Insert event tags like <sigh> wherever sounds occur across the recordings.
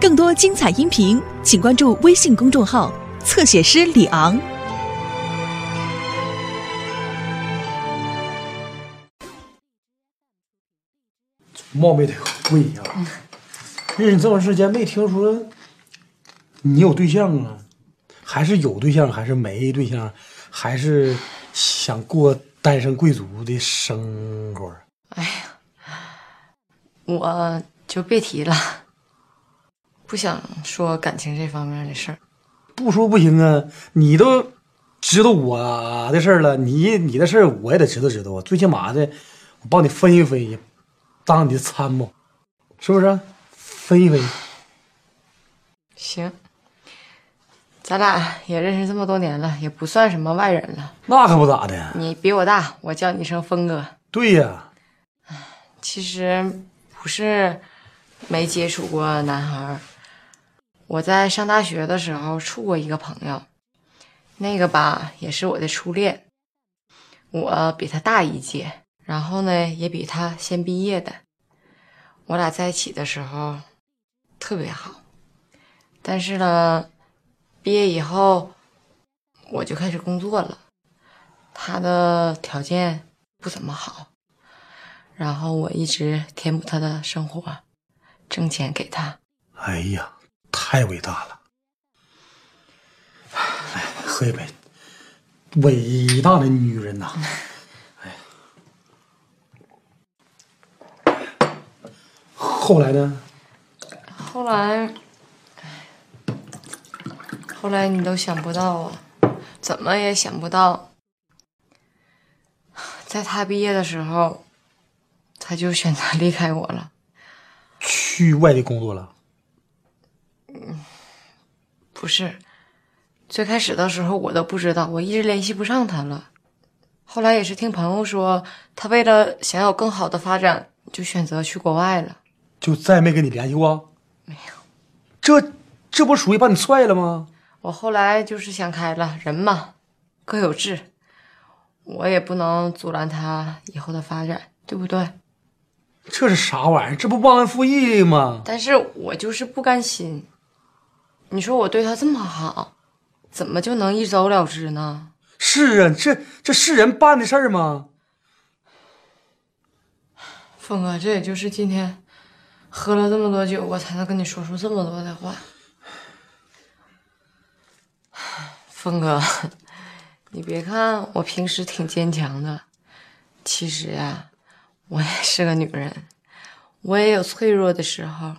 更多精彩音频，请关注微信公众号“侧写师李昂”。冒昧的问一下，认识这么长时间，没听说你有对象啊？还是有对象，还是没对象，还是想过单身贵族的生活？哎呀，我就别提了，不想说感情这方面的事儿。不说不行啊！你都知道我的事儿了，你你的事儿我也得知道知道啊。最起码的，我帮你分析分析，当你的参谋，是不是？分析分析。行，咱俩也认识这么多年了，也不算什么外人了。那可不咋的。你比我大，我叫你一声峰哥。对呀。其实不是没接触过男孩儿。我在上大学的时候处过一个朋友，那个吧也是我的初恋。我比他大一届，然后呢也比他先毕业的。我俩在一起的时候特别好，但是呢，毕业以后我就开始工作了，他的条件不怎么好，然后我一直填补他的生活，挣钱给他。哎呀！太伟大了！来喝一杯，伟大的女人呐！哎，后来呢？后来，后来你都想不到啊，怎么也想不到，在他毕业的时候，他就选择离开我了，去外地工作了。嗯，不是，最开始的时候我都不知道，我一直联系不上他了。后来也是听朋友说，他为了想要更好的发展，就选择去国外了。就再没跟你联系过？没有。这这不属于把你踹了吗？我后来就是想开了，人嘛，各有志，我也不能阻拦他以后的发展，对不对？这是啥玩意儿？这不忘恩负义吗？但是我就是不甘心。你说我对他这么好，怎么就能一走了之呢？是啊，这这是人办的事儿吗？峰哥，这也就是今天喝了这么多酒，我才能跟你说出这么多的话。峰哥，你别看我平时挺坚强的，其实呀，我也是个女人，我也有脆弱的时候。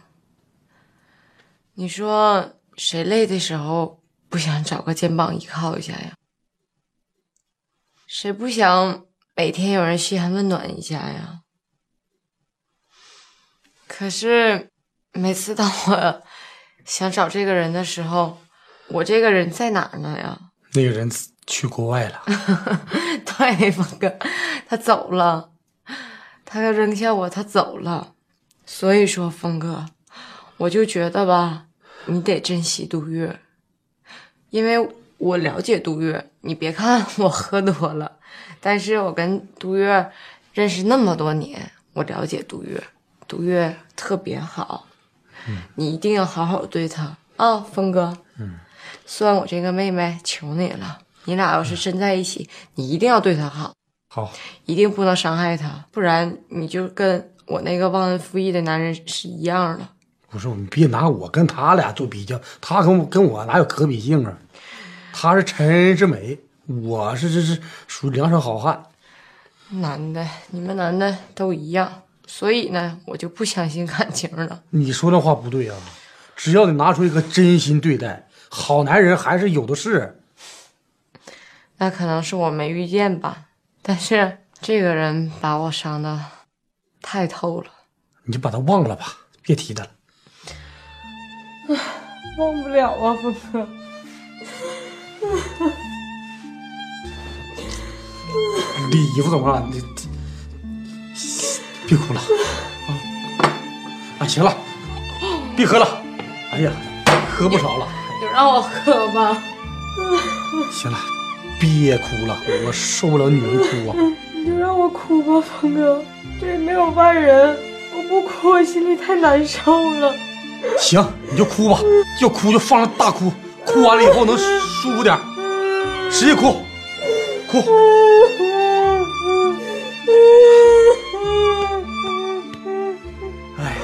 你说。谁累的时候不想找个肩膀依靠一下呀？谁不想每天有人嘘寒问暖一下呀？可是每次当我想找这个人的时候，我这个人在哪儿呢呀？那个人去国外了。<laughs> 对，峰哥，他走了，他要扔下我，他走了。所以说，峰哥，我就觉得吧。你得珍惜杜月，因为我了解杜月。你别看我喝多了，但是我跟杜月认识那么多年，我了解杜月，杜月特别好。嗯，你一定要好好对她啊，峰哥。嗯，算我这个妹妹求你了，你俩要是真在一起，你一定要对她好。好，一定不能伤害她，不然你就跟我那个忘恩负义的男人是一样的。不是你别拿我跟他俩做比较，他跟我跟我哪有可比性啊？他是陈人之美，我是这是属于梁山好汉。男的，你们男的都一样，所以呢，我就不相信感情了。你说那话不对啊！只要你拿出一个真心对待，好男人还是有的是。那可能是我没遇见吧，但是这个人把我伤的太透了。你就把他忘了吧，别提他了。忘不了啊，峰哥。你衣服怎么了？你别哭了啊！啊，行了，别喝了。哎呀，喝不少了。就让我喝吧。行了，别哭了，我受不了女人哭啊。你就让我哭吧，峰哥。这里没有外人，我不哭我心里太难受了。行，你就哭吧，要哭就放声大哭，哭完了以后能舒服点，使劲哭，哭。哎，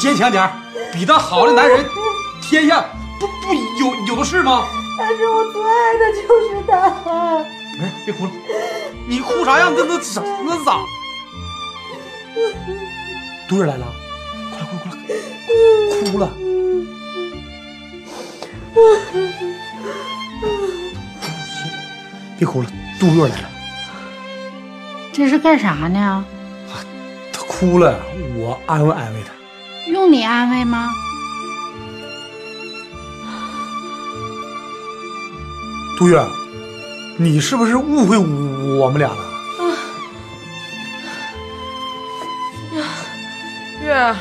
坚强点儿，比他好的男人，天下不不有有的是吗？但是我最爱的就是他。没事，别哭了，你哭啥样？那那咋那咋？杜月来了，哭了。行，别哭了，杜月来了，这是干啥呢？他哭了，我安慰安慰他。用你安慰吗？杜月，你是不是误会我们俩了？月儿，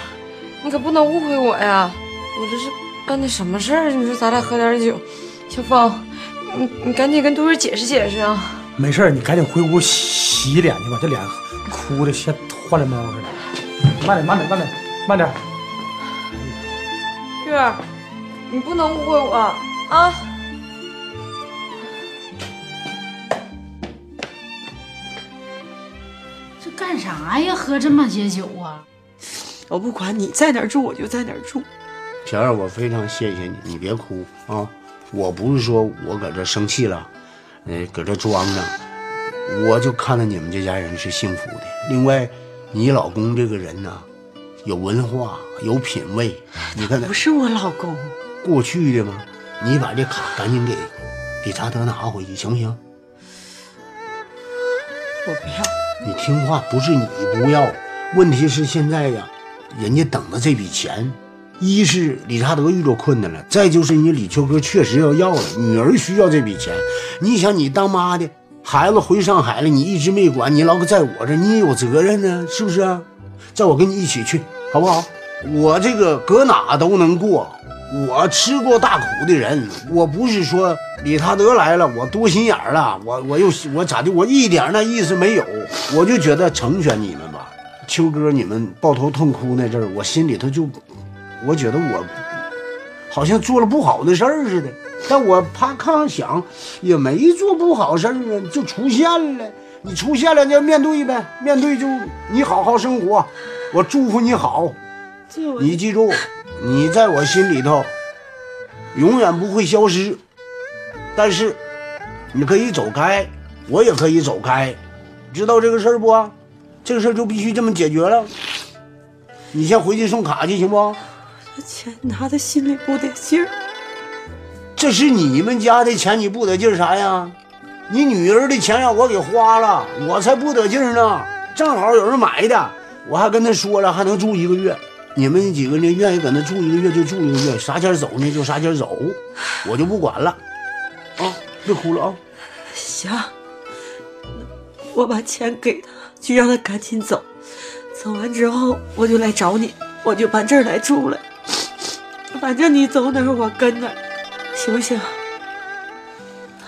你可不能误会我呀！我这是办的什么事儿？你说咱俩喝点酒，小芳，你你赶紧跟杜月解释解释啊！没事儿你赶紧回屋洗洗脸去吧，这脸哭的像换了猫似的。慢点，慢点，慢点，慢点。月儿，你不能误会我啊！这干啥呀？喝这么些酒啊？我不管你在哪儿住，我就在哪儿住。小燕，我非常谢谢你，你别哭啊！我不是说我搁这生气了，呃，搁这装着，我就看到你们这家人是幸福的。另外，你老公这个人呢，有文化，有品位，你看他不是我老公，过去的嘛，你把这卡赶紧给理查德拿回去，行不行？我不要。你听话，不是你不要，问题是现在呀，人家等着这笔钱，一是理查德遇着困难了，再就是你李秋哥确实要要了，女儿需要这笔钱。你想，你当妈的，孩子回上海了，你一直没管，你老搁在我这，你也有责任呢，是不是啊？叫我跟你一起去，好不好？我这个搁哪都能过，我吃过大苦的人，我不是说理查德来了，我多心眼了，我我又我咋的，我一点那意思没有，我就觉得成全你们。秋哥，你们抱头痛哭那阵儿，我心里头就，我觉得我好像做了不好的事儿似的，但我啪看想也没做不好事儿啊，就出现了。你出现了就面对呗，面对就你好好生活，我祝福你好。你记住，你在我心里头永远不会消失。但是你可以走开，我也可以走开，知道这个事儿不？这个事儿就必须这么解决了。你先回去送卡去，行不？这钱拿的心里不得劲儿。这是你们家的钱，你不得劲儿啥呀？你女儿的钱让我给花了，我才不得劲儿呢。正好有人买的，我还跟他说了，还能住一个月。你们几个呢，愿意搁那住一个月就住一个月，啥前走呢就啥前走，我就不管了。啊，别哭了啊！行，我把钱给他，就让他赶紧走。走完之后，我就来找你，我就搬这儿来住了。反正你走哪儿，我跟哪儿，行不行？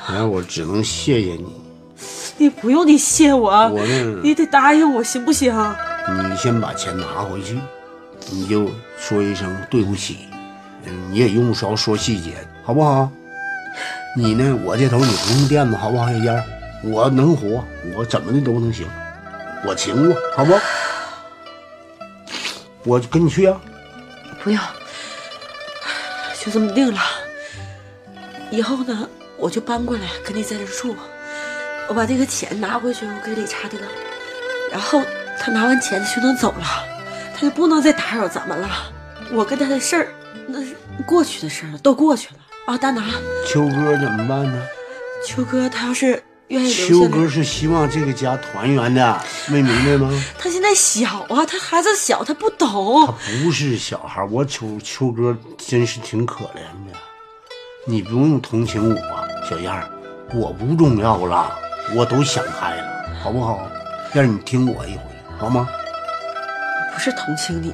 那我只能谢谢你。你不用你谢我，我呢，你得答应我，行不行？你先把钱拿回去，你就说一声对不起。嗯，你也用不着说细节，好不好？你呢，我这头你不用垫子，好不好，小燕？我能活，我怎么的都能行，我请我，好不？我跟你去啊。不用，就这么定了。以后呢，我就搬过来跟你在这儿住。我把这个钱拿回去，我给理查德，然后他拿完钱就能走了，他就不能再打扰咱们了。我跟他的事儿，那是过去的事儿了，都过去了啊。大拿，秋哥怎么办呢？秋哥他要是愿意留秋哥是希望这个家团圆的，没明白吗？他现在小啊，他孩子小，他不懂他懂。不是小孩，我秋秋哥真是挺可怜的，你不用同情我，小燕儿，我不重要了，我都想开了，好不好？燕儿，你听我一回，好吗？不是同情你，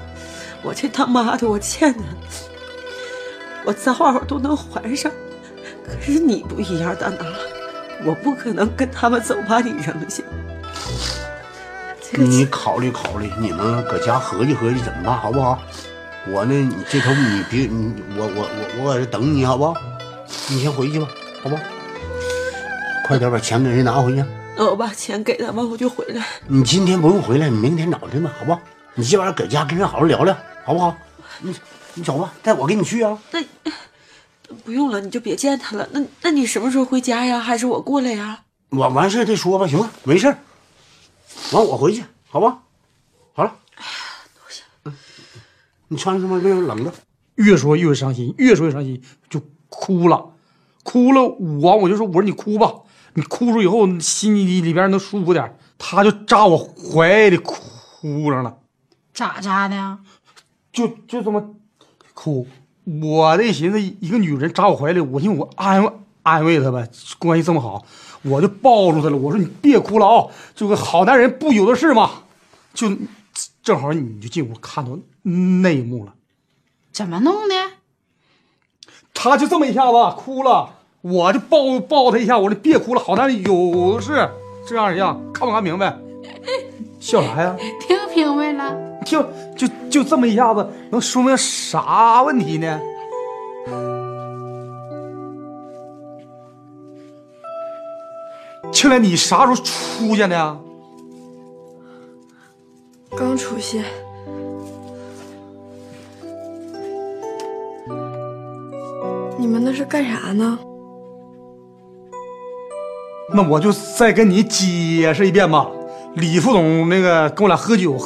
我这他妈的我欠他，我早晚都能还上。可是你不一样，大拿，我不可能跟他们走，把你扔下。这个你考虑考虑，你们搁家合计合计怎么办，好不好？我呢，你这头你别你我我我我搁这等你好不好？你先回去吧，好不好？快点把钱给人拿回去。那我把钱给他们，我就回来。你今天不用回来，你明天早晨吧，好不好？你今晚上搁家跟人好好聊聊，好不好？你你走吧，带我跟你去啊。那不用了，你就别见他了。那那你什么时候回家呀？还是我过来呀？我完事儿再说吧，行吧，没事儿。完我回去，好吧？好了。嗯你穿什么？这冷的。越说越伤心，越说越伤心，就哭了，哭了。我我就说，我说你哭吧，你哭出以后心里里边能舒服点。他就扎我怀里哭上了，咋扎的？就就这么哭。我这寻思，一个女人扎我怀里，我寻思我安慰安慰她呗，关系这么好，我就抱住她了。我说你别哭了啊、这个好男人不有的是嘛。就正好你就进屋看到那一幕了。怎么弄的？他就这么一下子哭了，我就抱抱他一下，我说别哭了，好男人有的是这样一样，看不看明白？笑啥呀？听明白了。就就就这么一下子，能说明啥问题呢？青莲，你啥时候出去的？刚出现。你们那是干啥呢？那我就再跟你解释一遍吧。李副总那个跟我俩喝酒，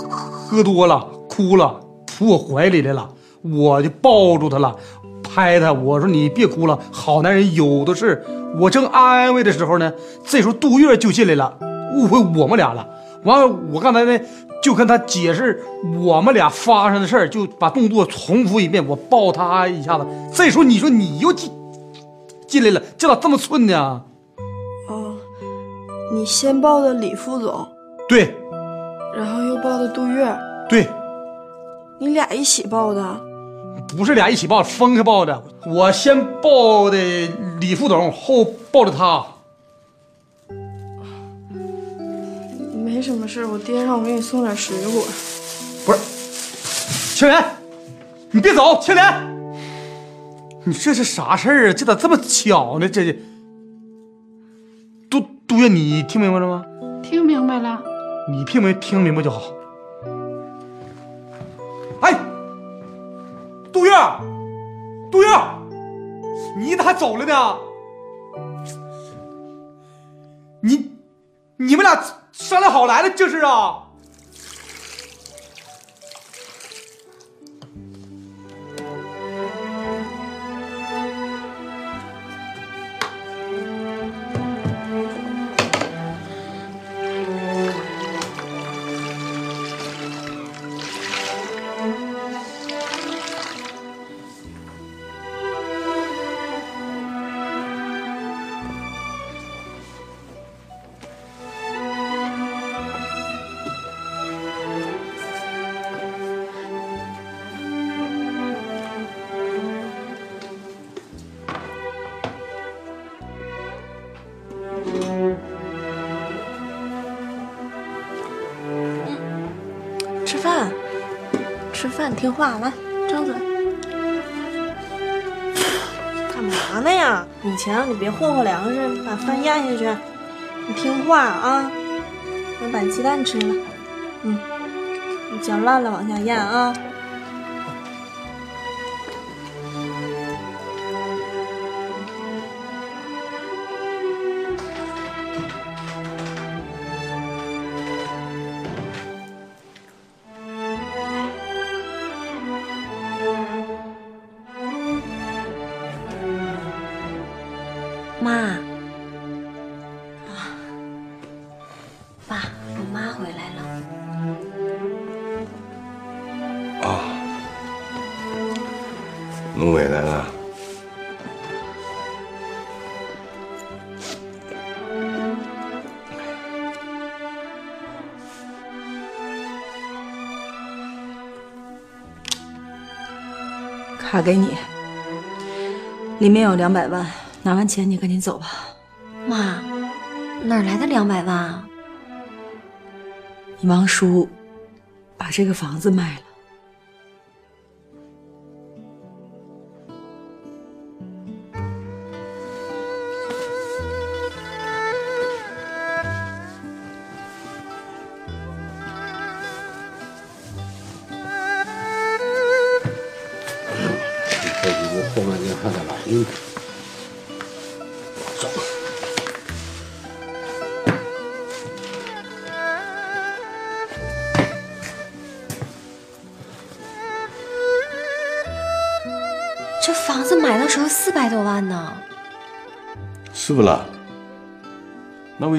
喝多了，哭了，扑我怀里来了，我就抱住他了，拍他，我说你别哭了，好男人有的是。我正安慰的时候呢，这时候杜月就进来了，误会我们俩了。完了，我刚才呢就跟他解释我们俩发生的事儿，就把动作重复一遍，我抱他一下子。这时候你说你又进进来了，这咋这么寸呢？哦，你先抱的李副总，对然后又抱的杜月，对，你俩一起抱的？不是俩一起抱，分开抱的。我先抱的李副总，后抱的他。没什么事，我爹让我给你送点水果。不是，青莲，你别走，青莲，你这是啥事儿啊？这咋这么巧呢？这杜杜月，你听明白了吗？听明白了。你听没听明白就好。哎，杜月，杜月，你咋还走了呢？你你们俩商量好来了，这是啊？吃饭，听话，来，张嘴。干嘛呢呀？永强你别霍霍粮食，把饭咽下去。你听话啊！我把鸡蛋吃了，嗯，你嚼烂了往下咽啊。卡给你，里面有两百万，拿完钱你赶紧走吧。妈，哪来的两百万啊？你王叔把这个房子卖了，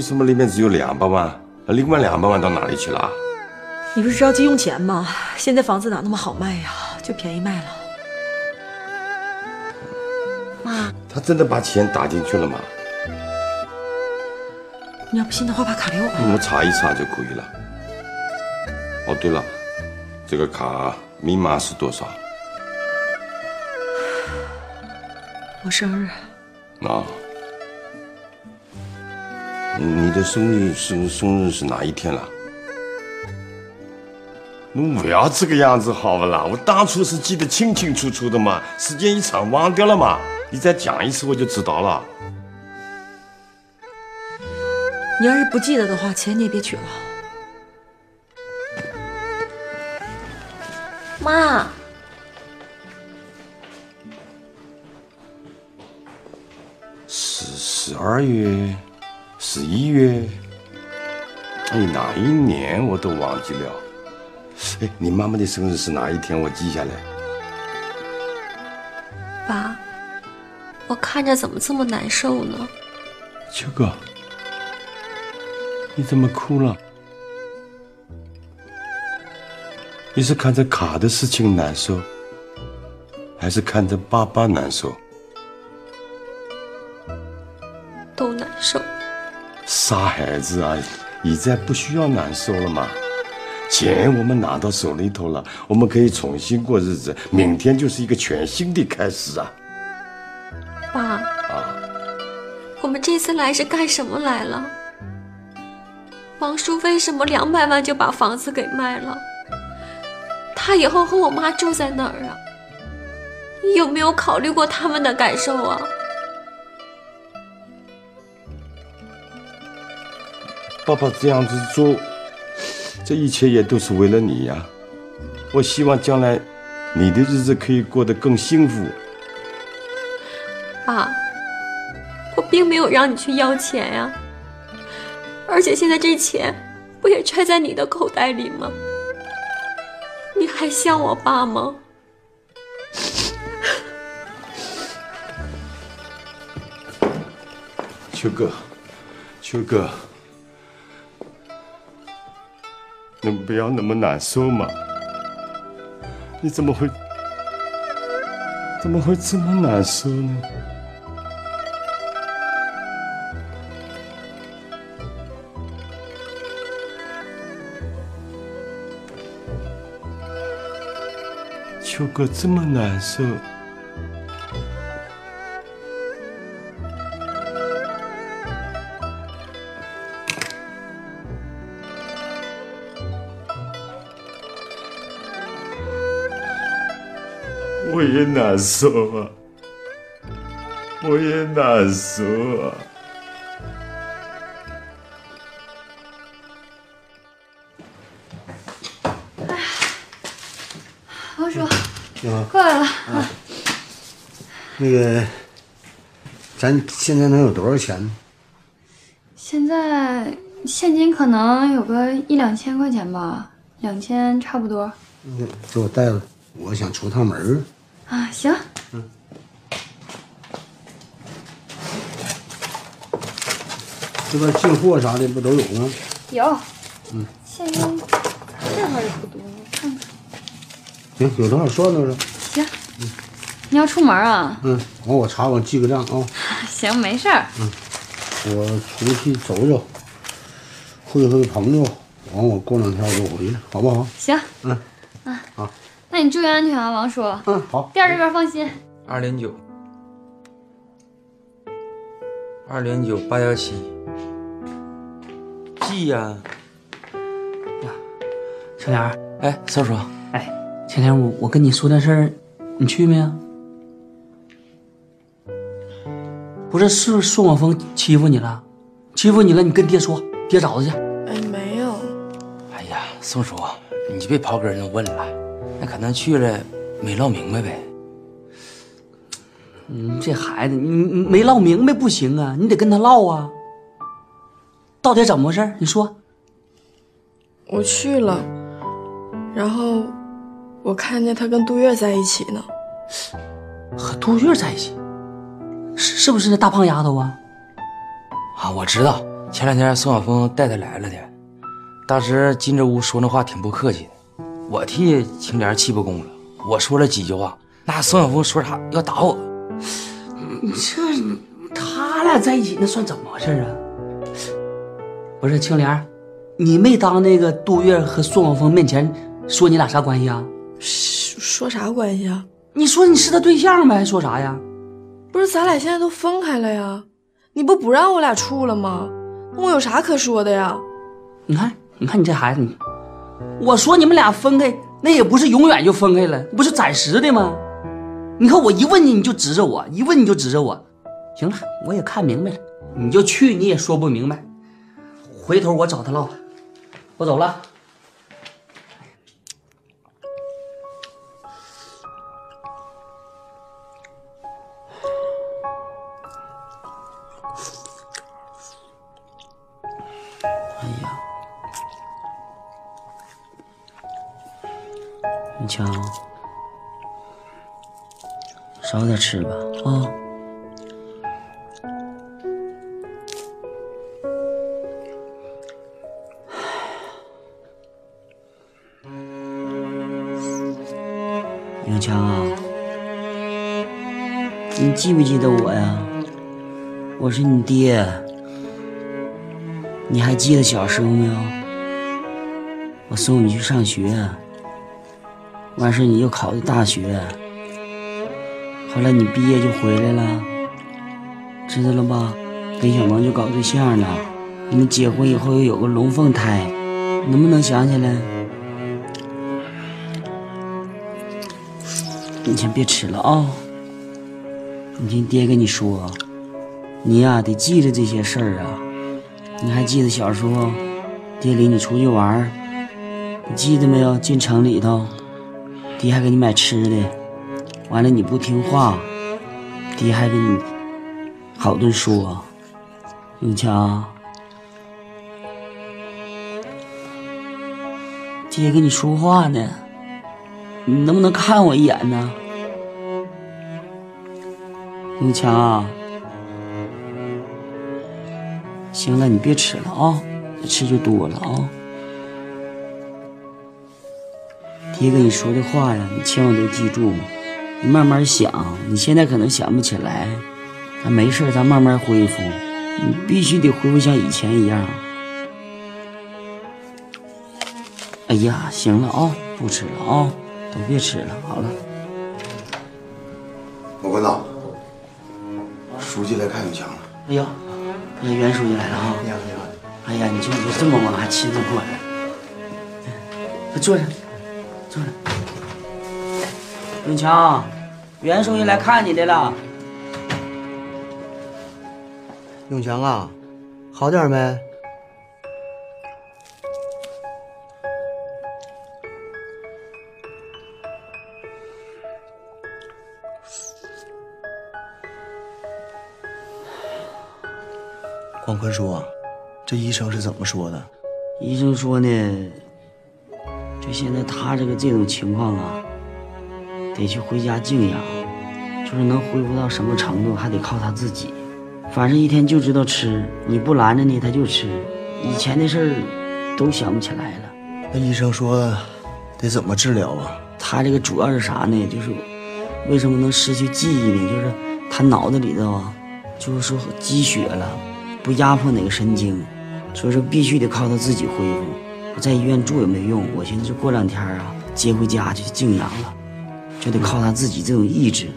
为什么里面只有两百万？那另外两百万到哪里去了？你不是着急用钱吗？现在房子哪那么好卖呀？就便宜卖了。妈，他真的把钱打进去了吗？你要不信的话，把卡给我吧。我查一查就可以了。哦，对了，这个卡密码是多少？我生日，啊，你的生日是生日是哪一天了？你不要这个样子好不啦？我当初是记得清清楚楚的嘛，时间一长忘掉了嘛。你再讲一次我就知道了。你要是不记得的话，钱你也别取了。妈，十十二月，十一月，哎，哪一年我都忘记了。哎，你妈妈的生日是哪一天？我记下来。爸，我看着怎么这么难受呢？秋哥，你怎么哭了？你是看着卡的事情难受，还是看着爸爸难受？傻孩子啊，现在不需要难受了嘛。钱我们拿到手里头了，我们可以重新过日子，明天就是一个全新的开始啊！爸，啊，我们这次来是干什么来了？王叔为什么两百万就把房子给卖了？他以后和我妈住在哪儿啊？你有没有考虑过他们的感受啊？爸爸这样子做，这一切也都是为了你呀。我希望将来你的日子可以过得更幸福。爸，我并没有让你去要钱呀，而且现在这钱不也揣在你的口袋里吗？你还像我爸吗？秋哥，秋哥，能不要那么难受吗？你怎么会，怎么会这么难受呢？秋哥这么难受。也难受啊，我也难受啊。王叔，你好，过来了。那个，咱现在能有多少钱呢？现在现金可能有个一两千块钱吧，两千差不多。那给我带了，我想出趟门儿啊，行。嗯这边进货啥的不都有吗？有，嗯，现金这块儿也不多，我看看。行，有多少算多少。行，你要出门啊？嗯，完我查完记个账啊。<laughs> 行，没事儿。嗯，我出去走走，会会朋友，完我过两天我就回来，好不好？行，嗯。那你注意安全啊，王叔。嗯，好。店儿这边放心。二零九，二零九八幺七，记呀。小莲儿，哎，宋叔，哎，前天我我跟你说的事儿，你去没有？不是，是不是孙广峰欺负你了？欺负你了，你跟爹说，爹找他去。哎，没有。哎呀，宋叔，你就别刨根问了，那可能去了没唠明白呗。嗯，这孩子，你你没唠明白不行啊，你得跟他唠啊。到底怎么回事？你说。我去了，然后我看见他跟杜月在一起呢。和杜月在一起，是是不是那大胖丫头啊？啊，我知道，前两天宋晓峰带她来了的，当时进这屋说那话挺不客气的，我替青莲气不公了，我说了几句话，那宋晓峰说啥要打我。这他俩在一起那算怎么回事啊？不是青莲，你没当那个杜月和宋晓峰面前说你俩啥关系啊？说啥关系啊？你说你是他对象呗？还说啥呀？不是，咱俩现在都分开了呀，你不不让我俩处了吗？那我有啥可说的呀？你看，你看你这孩子，你我说你们俩分开，那也不是永远就分开了，不是暂时的吗？你看我一问你你就指着我，一问你就指着我。行了，我也看明白了，你就去，你也说不明白。回头我找他唠，我走了。你瞧，少点吃吧，啊。永强啊，你记不记得我呀？我是你爹。你还记得小时候没有？我送你去上学，完事你又考的大学，后来你毕业就回来了，知道了吧？跟小萌就搞对象了，你们结婚以后又有个龙凤胎，能不能想起来？你先别吃了啊！你听爹跟你说，你呀得记着这些事儿啊。你还记得小时候，爹领你出去玩你记得没有？进城里头，爹还给你买吃的，完了你不听话，爹还给你好顿说。永强，爹跟你说话呢，你能不能看我一眼呢？永强。行了，你别吃了啊，吃就多了啊。爹跟你说的话呀，你千万都记住，你慢慢想。你现在可能想不起来，咱没事，咱慢慢恢复。你必须得恢复像以前一样。哎呀，行了啊，不吃了啊，都别吃了，好了。我关导，书记来看永强了。哎呀。哎，袁书记来了啊！你好，你好。哎呀，你就你这么晚还亲自过来，快坐着，坐着。永强，袁书记来看你的了。永强啊，好点没？广坤叔，这医生是怎么说的？医生说呢，就现在他这个这种情况啊，得去回家静养，就是能恢复到什么程度，还得靠他自己。反正一天就知道吃，你不拦着呢，他就吃。以前的事儿都想不起来了。那医生说得怎么治疗啊？他这个主要是啥呢？就是为什么能失去记忆呢？就是他脑子里头啊，就是说积血了。不压迫哪个神经，所以说必须得靠他自己恢复。我在医院住也没用，我寻思过两天啊接回家去静养了，就得靠他自己这种意志。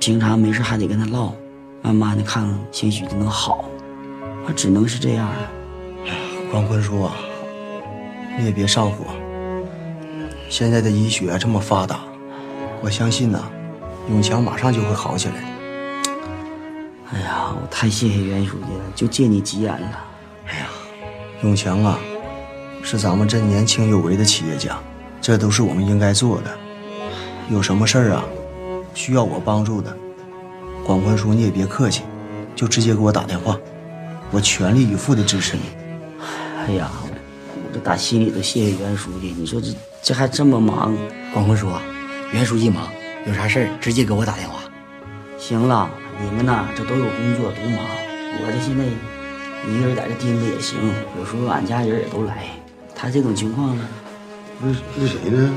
平常没事还得跟他唠，慢慢的看看兴许就能好。我只能是这样了。光坤叔啊，你也别上火。现在的医学这么发达，我相信呐，永强马上就会好起来。哎呀，我太谢谢袁书记了，就借你吉言了。哎呀，永强啊，是咱们这年轻有为的企业家，这都是我们应该做的。有什么事儿啊，需要我帮助的，广坤叔，你也别客气，就直接给我打电话，我全力以赴的支持你。哎呀，我这打心里头谢谢袁书记。你说这这还这么忙，广坤叔，袁书记忙，有啥事儿直接给我打电话。行了，你们呐这都有工作，都忙。我这现在一个人在这盯着也行，有时候俺家人也都来。他这种情况呢，那那谁呢？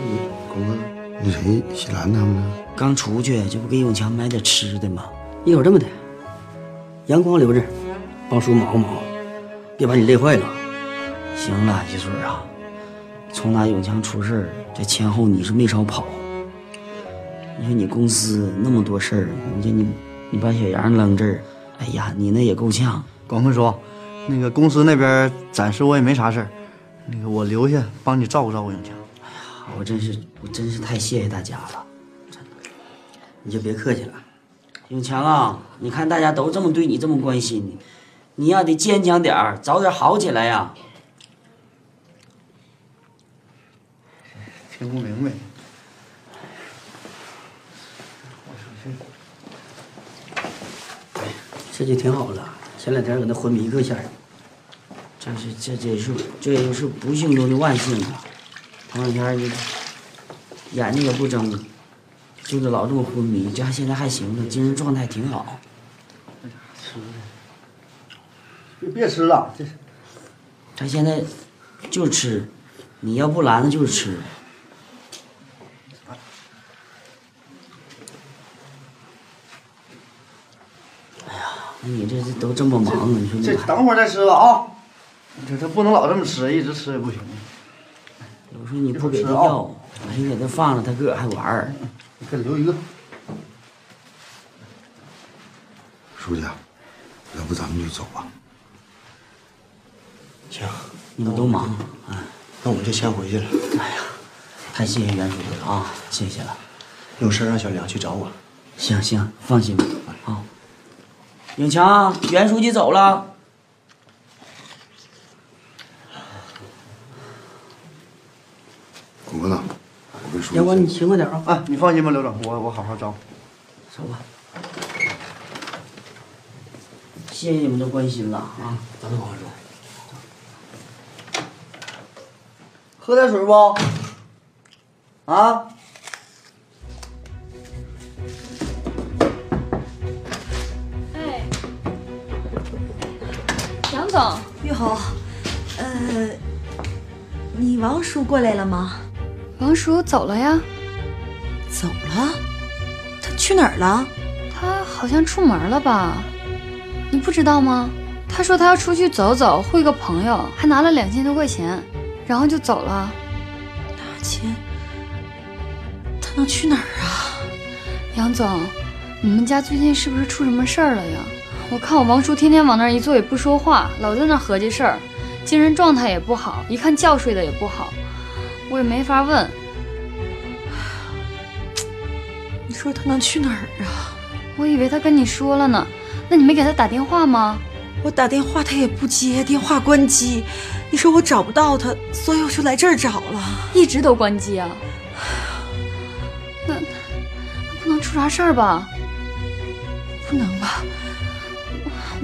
广坤，那谁喜兰他们呢？刚出去，这不给永强买点吃的吗？一会儿这么的，阳光留着，帮叔忙活忙活，别把你累坏了。行了，一水啊，从那永强出事儿，这前后你是没少跑。你说你公司那么多事儿，你说你你把小杨扔这儿，哎呀，你那也够呛。广坤叔，那个公司那边暂时我也没啥事儿，那个我留下帮你照顾照顾永强。哎呀我真是我真是太谢谢大家了，真的，你就别客气了。永强啊，你看大家都这么对你，这么关心你，你要得坚强点儿，早点好起来呀。听不明白。这就挺好了，前两天搁那昏迷一个下儿，这是这这是这又是不幸中的万幸啊！头两天你眼睛也不睁，就是老这么昏迷，这还现在还行了，精神状态挺好。吃的，别别吃了，这是他现在就吃，你要不拦着就是吃。哎呀，那你这这都这么忙啊？你说这等会儿再吃吧啊！这这不能老这么吃，一直吃也不行。有时候你不给他药，你给他放了，他自个儿还玩儿。你给留一个。书记，要不咱们就走吧？行，你们都忙啊，那我们就先回去了。哎呀，太谢谢袁书记了啊，谢谢了。有事让小梁去找我。行行，放心吧啊。永强，袁书记走了。我跟书记阳光，你勤快点啊！啊，你放心吧，刘总，我我好好照顾。走吧。谢谢你们的关心了啊！咱们广叔，喝点水不？啊？哎，杨总，玉红，呃，你王叔过来了吗？王叔走了呀？走了？他去哪儿了？他好像出门了吧？你不知道吗？他说他要出去走走，会个朋友，还拿了两千多块钱，然后就走了。拿钱？他能去哪儿啊？杨总，你们家最近是不是出什么事儿了呀？我看我王叔天天往那儿一坐也不说话，老在那儿合计事儿，精神状态也不好，一看觉睡得也不好，我也没法问。<sighs> 你说他能去哪儿啊？我以为他跟你说了呢，那你没给他打电话吗？我打电话他也不接，电话关机。你说我找不到他，所以我就来这儿找了。一直都关机啊？那 <sighs> 那不能出啥事儿吧？不能吧？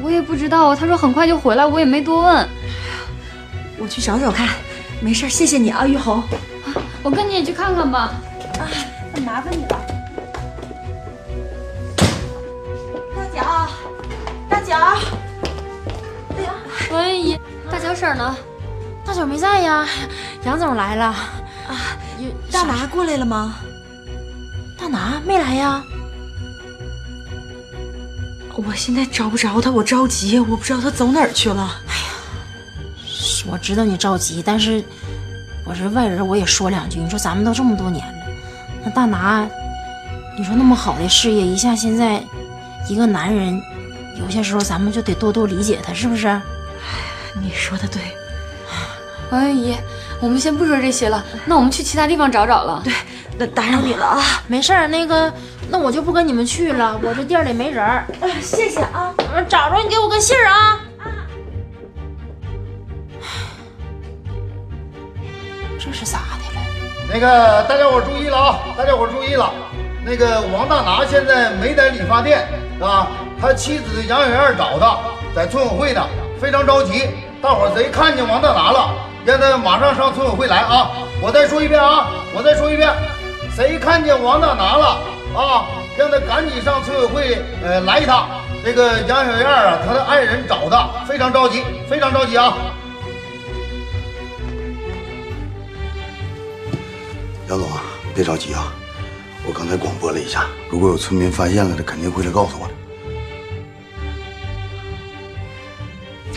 我也不知道啊。他说很快就回来，我也没多问。我去找找看。没事，谢谢你啊，玉红。啊我跟你也去看看吧。啊，那麻烦你了。大脚，大脚。哎呀，喂，姨，大脚婶呢？大脚没在呀，杨总来了。啊，大拿过来了吗？大拿没来呀？我现在找不着他，我着急，我不知道他走哪儿去了。我知道你着急，但是我是外人，我也说两句。你说咱们都这么多年了，那大拿，你说那么好的事业，一下现在一个男人，有些时候咱们就得多多理解他，是不是？哎，<sighs> 你说的对。王阿，姨，我们先不说这些了，那我们去其他地方找找了。对，那打扰你了啊。没事儿，那个，那我就不跟你们去了，我这店里没人儿。哎，谢谢啊。找着你给我个信儿啊。那个大家伙注意了啊！大家伙注意了，那个王大拿现在没在理发店啊，他妻子杨小燕找他，在村委会呢，非常着急。大伙谁看见王大拿了，让他马上上村委会来啊！我再说一遍啊，我再说一遍，谁看见王大拿了啊，让他赶紧上村委会呃来一趟。这个杨小燕啊，她的爱人找他，非常着急，非常着急啊！杨总啊，别着急啊，我刚才广播了一下，如果有村民发现了，他肯定会来告诉我的。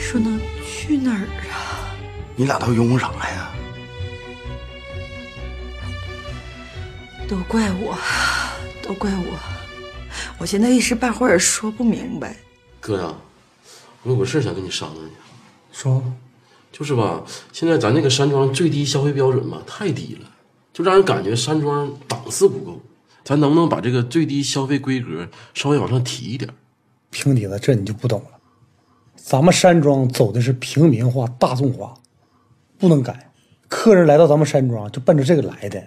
说能去哪儿啊？你俩都拥护啥呀？都怪我，都怪我，我现在一时半会儿说不明白。哥呀，我有个事想跟你商量一下。说，就是吧，现在咱这个山庄最低消费标准吧太低了，就让人感觉山庄档次不够。咱能不能把这个最低消费规格稍微往上提一点？平底子，这你就不懂了。咱们山庄走的是平民化、大众化，不能改。客人来到咱们山庄就奔着这个来的，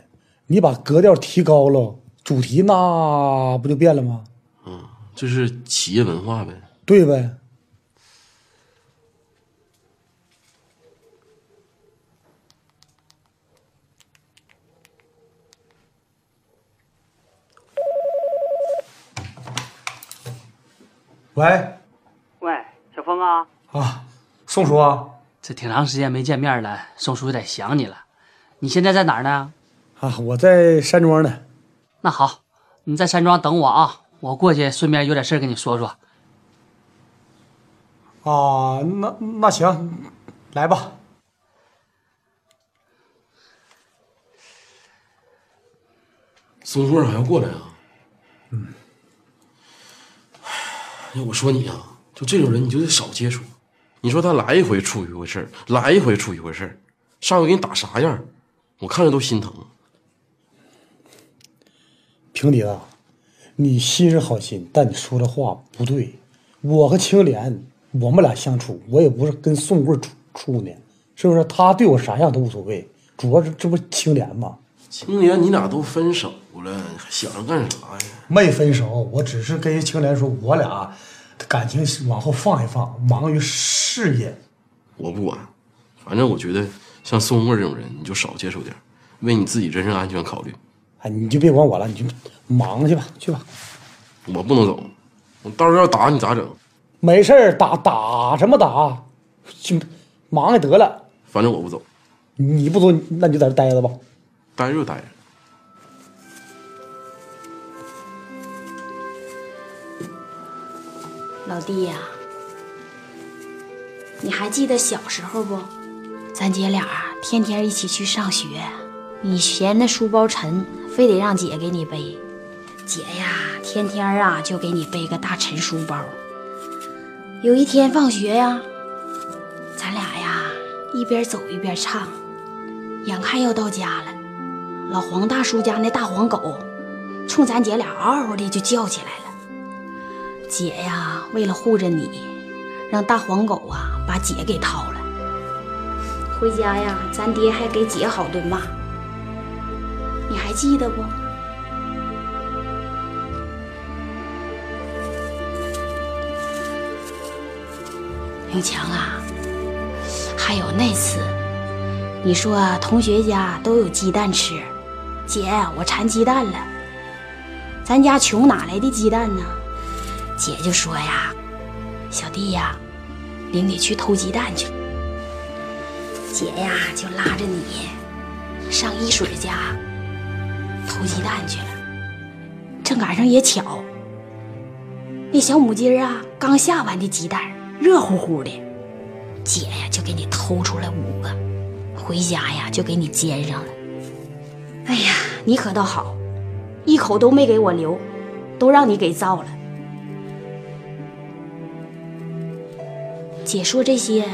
你把格调提高了，主题那不就变了吗？嗯，就是企业文化呗。对呗。喂喂，小峰啊，啊，宋叔啊，这挺长时间没见面了，宋叔有点想你了。你现在在哪儿呢？啊，我在山庄呢。那好，你在山庄等我啊，我过去顺便有点事儿跟你说说。啊，那那行，来吧。宋叔还要过来啊？嗯。哎，我说你啊，就这种人你就得少接触。你说他来一回出一回事，来一回出一回事，上回给你打啥样，我看着都心疼。平底子，你心是好心，但你说的话不对。我和青莲，我们俩相处，我也不是跟宋贵处处呢，是不是？他对我啥样都无所谓，主要是这不青莲吗？青莲，你俩都分手了，还想着干啥呀？没分手，我只是跟青莲说，我俩感情往后放一放，忙于事业。我不管，反正我觉得像宋贵这种人，你就少接触点，为你自己人身安全考虑。哎，你就别管我了，你就忙去吧，去吧。我不能走，我到时候要打你咋整？没事儿，打打什么打？就忙也得了。反正我不走。你不走，那你就在这待着吧。待着就待着。老弟呀，你还记得小时候不？咱姐俩天天一起去上学，你嫌那书包沉，非得让姐给你背。姐呀，天天啊就给你背个大沉书包。有一天放学呀，咱俩呀一边走一边唱，眼看要到家了，老黄大叔家那大黄狗冲咱姐俩嗷嗷的就叫起来了。姐呀，为了护着你，让大黄狗啊把姐给掏了。回家呀，咱爹还给姐好顿骂。你还记得不？永强啊，还有那次，你说同学家都有鸡蛋吃，姐我馋鸡蛋了。咱家穷，哪来的鸡蛋呢？姐就说呀：“小弟呀，领你去偷鸡蛋去。”姐呀就拉着你上一水家偷鸡蛋去了。正赶上也巧，那小母鸡啊刚下完的鸡蛋，热乎乎的，姐呀就给你偷出来五个，回家呀就给你煎上了。哎呀，你可倒好，一口都没给我留，都让你给造了。姐说这些，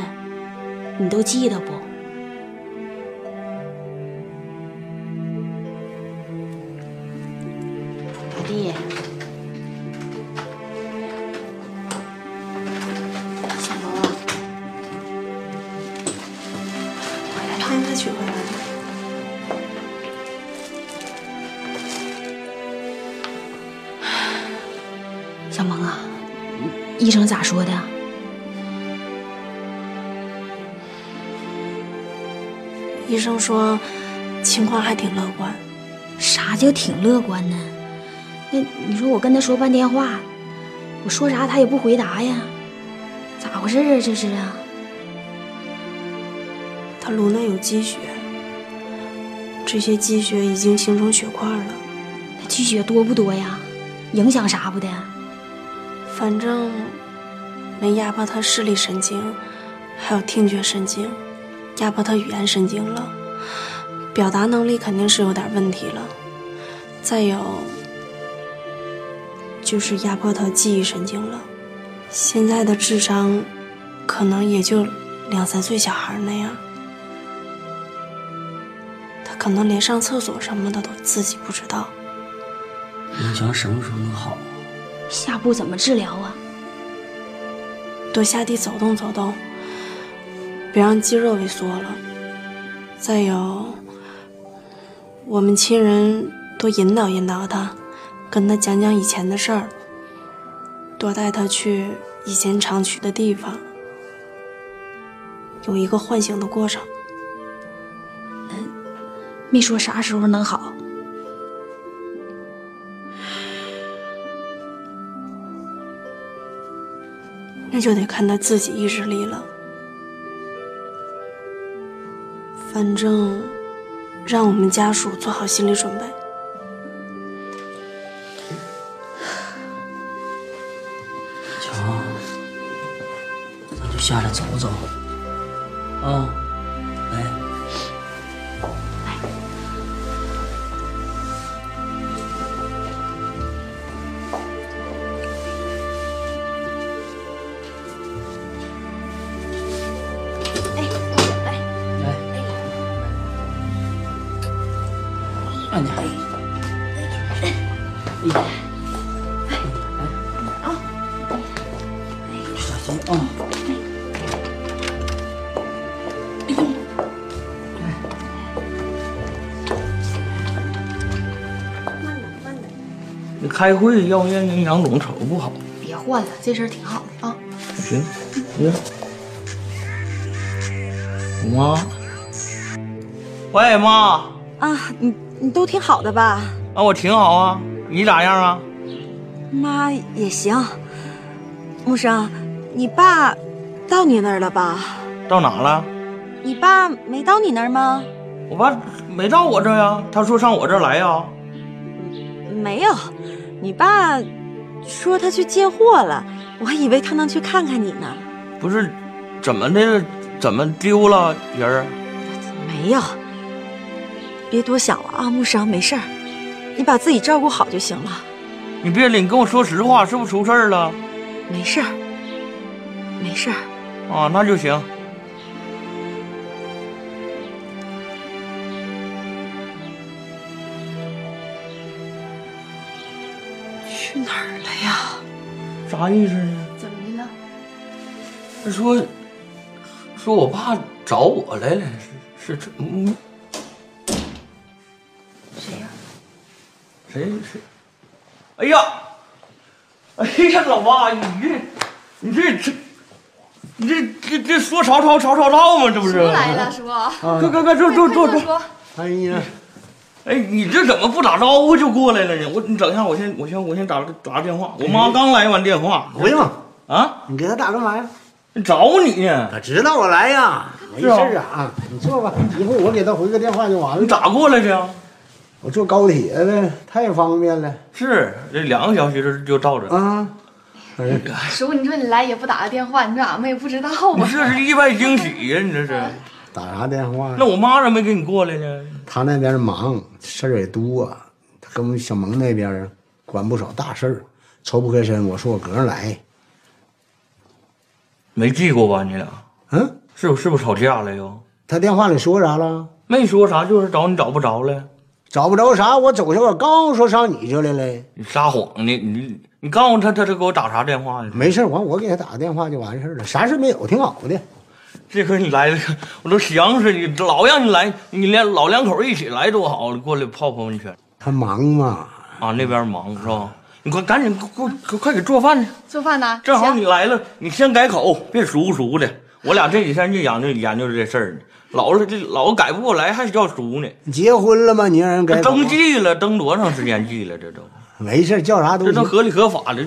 你都记得不？医生咋说的？医生说情况还挺乐观。啥叫挺乐观呢？那你说我跟他说半天话，我说啥他也不回答呀，咋回事啊？这是啊？他颅内有积血，这些积血已经形成血块了。那积血多不多呀？影响啥不的？反正没压迫他视力神经，还有听觉神经，压迫他语言神经了。表达能力肯定是有点问题了，再有就是压迫他记忆神经了。现在的智商可能也就两三岁小孩那样，他可能连上厕所什么的都自己不知道。永强什么时候能好？下步怎么治疗啊？多下地走动走动，别让肌肉萎缩了。再有。我们亲人多引导引导他，跟他讲讲以前的事儿，多带他去以前常去的地方，有一个唤醒的过程。没说啥时候能好，那就得看他自己意志力了。反正。让我们家属做好心理准备。强，咱就下来走走，啊，开会要让人杨总瞅不好。别换了，这身挺好的啊。行，妈，喂，妈。啊，你你都挺好的吧？啊，我挺好啊。你咋样啊？妈也行。木生，你爸到你那儿了吧？到哪了？你爸没到你那儿吗？我爸没到我这呀。他说上我这儿来呀。没有，你爸说他去借货了。我还以为他能去看看你呢。不是，怎么的？怎么丢了人儿？没有。别多想了啊，木生，没事儿，你把自己照顾好就行了。你别了，你跟我说实话，是不是出事儿了？没事儿，没事儿。啊，那就行。啥意思呢？怎么的了？他说，说我爸找我来了，是是这嗯。谁呀谁谁？哎呀，哎呀，老妈，你这，你这这，你这这这说吵吵吵吵吵吗？这不是？叔来了，叔。快快快，坐坐坐坐。哎呀，哎，你这怎么不打招呼就过来了呢？我你等一下，我先我先我先打个打个电话。我妈刚来完电话。不用啊，你给她打干嘛呀？找你呢。她知道我来呀，没事啊啊，你坐吧，一会儿我给她回个电话就完了。你咋过来的呀？我坐高铁的，太方便了。是，这两个小时就到这。啊，叔，你说你来也不打个电话，你说俺们也不知道啊。你这是意外惊喜呀，你这是。打啥电话？那我妈咋没给你过来呢？她那边忙，事儿也多，她跟我们小萌那边管不少大事儿，抽不开身。我说我个人来。没记过吧？你俩？嗯，是不是不是吵架了又？他电话里说啥了？没说啥，就是找你找不着了。找不着啥？我走下我刚说上你这来了。你撒谎呢？你你告诉他，他他给我打啥电话呀？没事，完我给他打个电话就完事了，啥事没有，挺好的。这回你来了，我都想死你，老让你来，你连老两口一起来多好，过来泡泡温泉。他忙嘛？啊，那边忙是吧？你快赶紧给我给快给做饭去。做饭呢？正好你来了，你先改口，别叔叔的。我俩这几天就研究研究这事儿呢，老是这老改不过来，还叫叔呢。结婚了吗？你让人改口登记了，登多长时间记了？这都没事，叫啥都。这都合理合法的。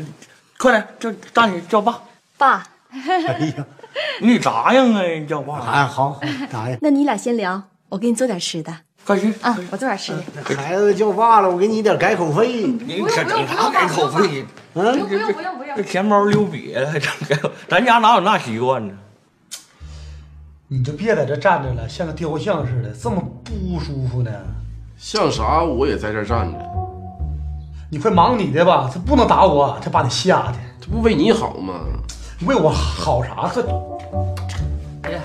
快点，叫大你叫爸。爸，<laughs> 哎呀，<laughs> 你咋样啊？叫爸。哎，好，咋样？那你俩先聊，我给你做点吃的。快去啊！我做点吃的。孩子叫爸了，我给你点改口费。你可整啥改口费？嗯，不用不用不用。这钱包溜瘪了，还整改口？咱家哪有那习惯呢？你就别在这站着了，像个雕像似的，这么不舒服呢。像啥？我也在这站着，你快忙你的吧，这不能打我，这把你吓的。这不为你好吗？为我好啥？这，哎呀，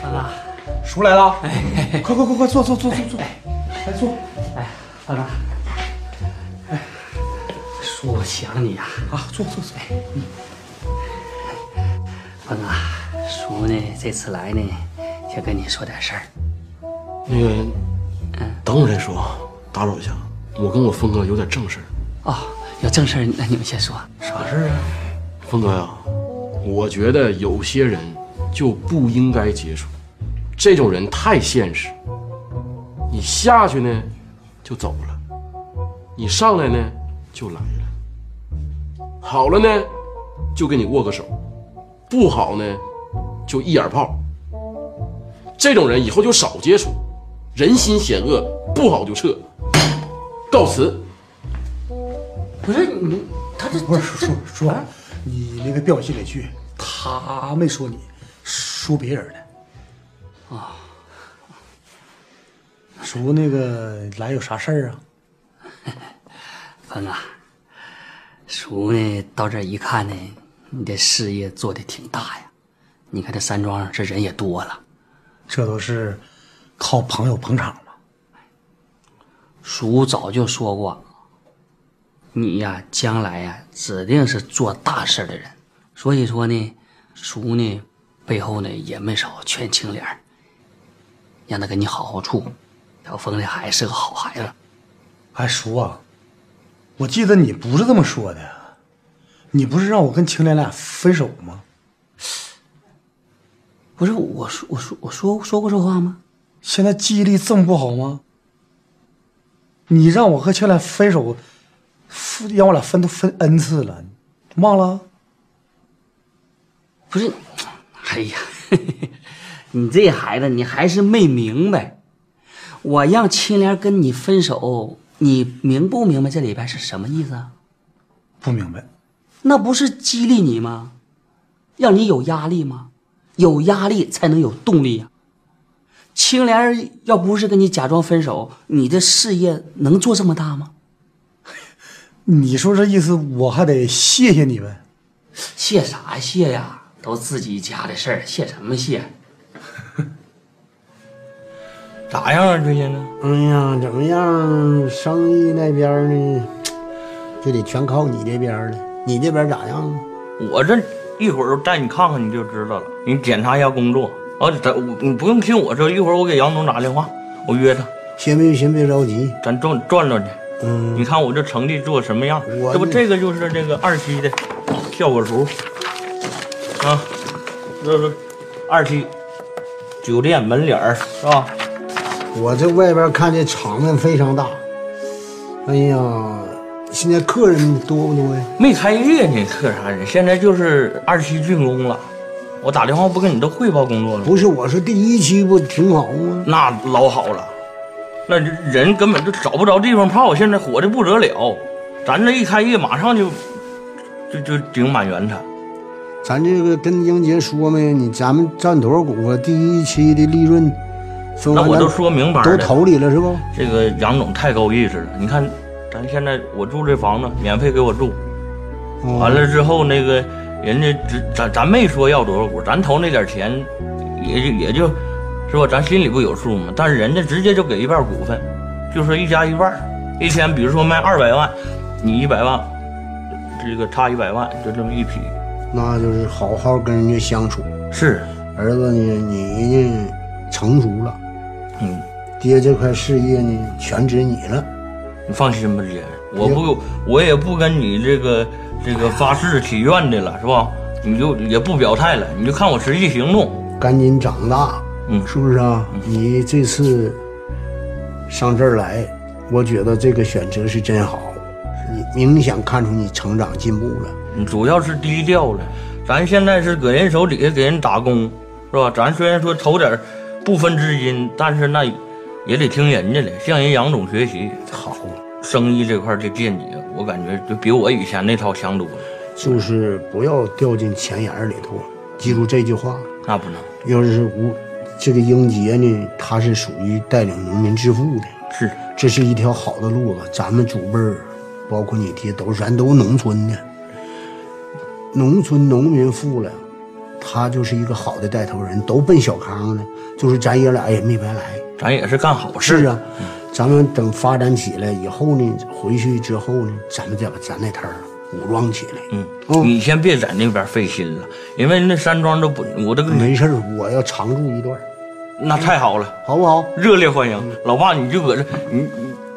芳哥，叔来了，哎，快快快快坐坐坐坐坐，来坐。哎，芳哥，哎，叔我想你呀。啊，坐坐坐。芳哥，叔呢这次来呢，想跟你说点事儿。那个，等会儿再说，打扰一下，我跟我峰哥有点正事儿。哦，有正事儿，那你们先说。啥事儿啊？峰哥呀，我觉得有些人就不应该接触，这种人太现实。你下去呢，就走了；你上来呢，就来了。好了呢，就跟你握个手；不好呢，就一眼炮。这种人以后就少接触，人心险恶，不好就撤。告辞。不是你，他这不是叔叔叔，你那个别往心里去，他没说你，说别人的。啊，叔那个来有啥事儿啊？<laughs> 峰啊，叔呢到这一看呢，你的事业做的挺大呀。你看这山庄这人也多了，这都是靠朋友捧场嘛。叔早就说过，你呀将来呀指定是做大事的人。所以说呢，叔呢背后呢也没少劝青莲，让他跟你好好处。小峰这孩子是个好孩子。哎，叔啊，我记得你不是这么说的，你不是让我跟青莲俩分手吗？不是我说我说我说说过这话吗？现在记忆力这么不好吗？你让我和青莲分手，让我俩分都分 n 次了，忘了？不是，<tsk> 哎呀，<laughs> 你这孩子你还是没明白，我让青莲跟你分手，你明不明白这里边是什么意思啊？不明白。那不是激励你吗？让你有压力吗？有压力才能有动力呀、青莲要不是跟你假装分手，你的事业能做这么大吗？你说这意思，我还得谢谢你们。谢啥谢呀？都自己家的事儿，谢什么谢？<laughs> 咋样啊？最近呢？哎呀，怎么样？生意那边呢，<tsk> 就得全靠你这边了。你这边咋样啊？我这一会儿带你看看你就知道了。你检查一下工作，啊，咱你不用听我说，一会儿我给杨总打电话，我约他。先别先别着急，咱转转转去。嗯，你看我这成绩做什么样？这不这个就是这个二期的效果图啊，这是二期酒店门脸儿是吧？我这外边看这场面非常大。哎呀，现在客人多不多呀？没开业呢，客啥人？现在就是二期竣工了。我打电话不跟你都汇报工作了吗？不是，我说第一期不挺好吗？那老好了，那人根本就找不着地方泡，现在火的不得了。咱这一开业，马上就就就顶满员他。咱这个跟英杰说没？你咱们占多少股啊？第一期的利润分那我都说明白了，都投里了是不？这个杨总太高意思了。你看，咱现在我住这房子免费给我住，哦完了之后那个人家只咱咱没说要多少股，咱投那点钱也就也就，是吧？咱心里不有数吗？但是人家直接就给一半股份，就说一家一半，一天比如说卖二百万，你一百万，这个差一百万，就这么一批。那就是好好跟人家相处。是，儿子呢，你呢成熟了，嗯，爹这块事业呢全指你了。你放心吧，姐，我不我也不跟你这个这个发誓许愿的了，是吧？你就也不表态了，你就看我实际行动。赶紧长大，嗯，是不是啊？你这次上这儿来，我觉得这个选择是真好，你明显看出你成长进步了。你主要是低调了，咱现在是搁人手底下给人打工，是吧？咱虽然说投点部分资金，但是那也得听人家的，向人杨总学习。好，生意这块的见解，我感觉就比我以前那套强多了。就是不要掉进钱眼里头，记住这句话。那不能。要是无这个英杰呢，他是属于带领农民致富的，是，这是一条好的路子。咱们祖辈儿，包括你爹，都是咱都农村的，农村农民富了，他就是一个好的带头人，都奔小康了。就是咱爷俩也没白来，咱也是干好事是啊。咱们等发展起来以后呢，回去之后呢，咱们再把咱那摊儿武装起来。嗯，你先别在那边费心了，因为那山庄都不，我都没事我要常住一段。那太好了，好不好？热烈欢迎，老爸，你就搁这，你你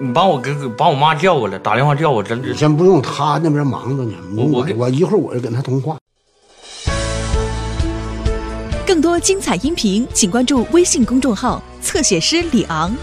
你把我给把我妈叫过来，打电话叫我，真你。先不用，他那边忙着呢。我我我一会儿我就跟他通话。更多精彩音频，请关注微信公众号“侧写师李昂”。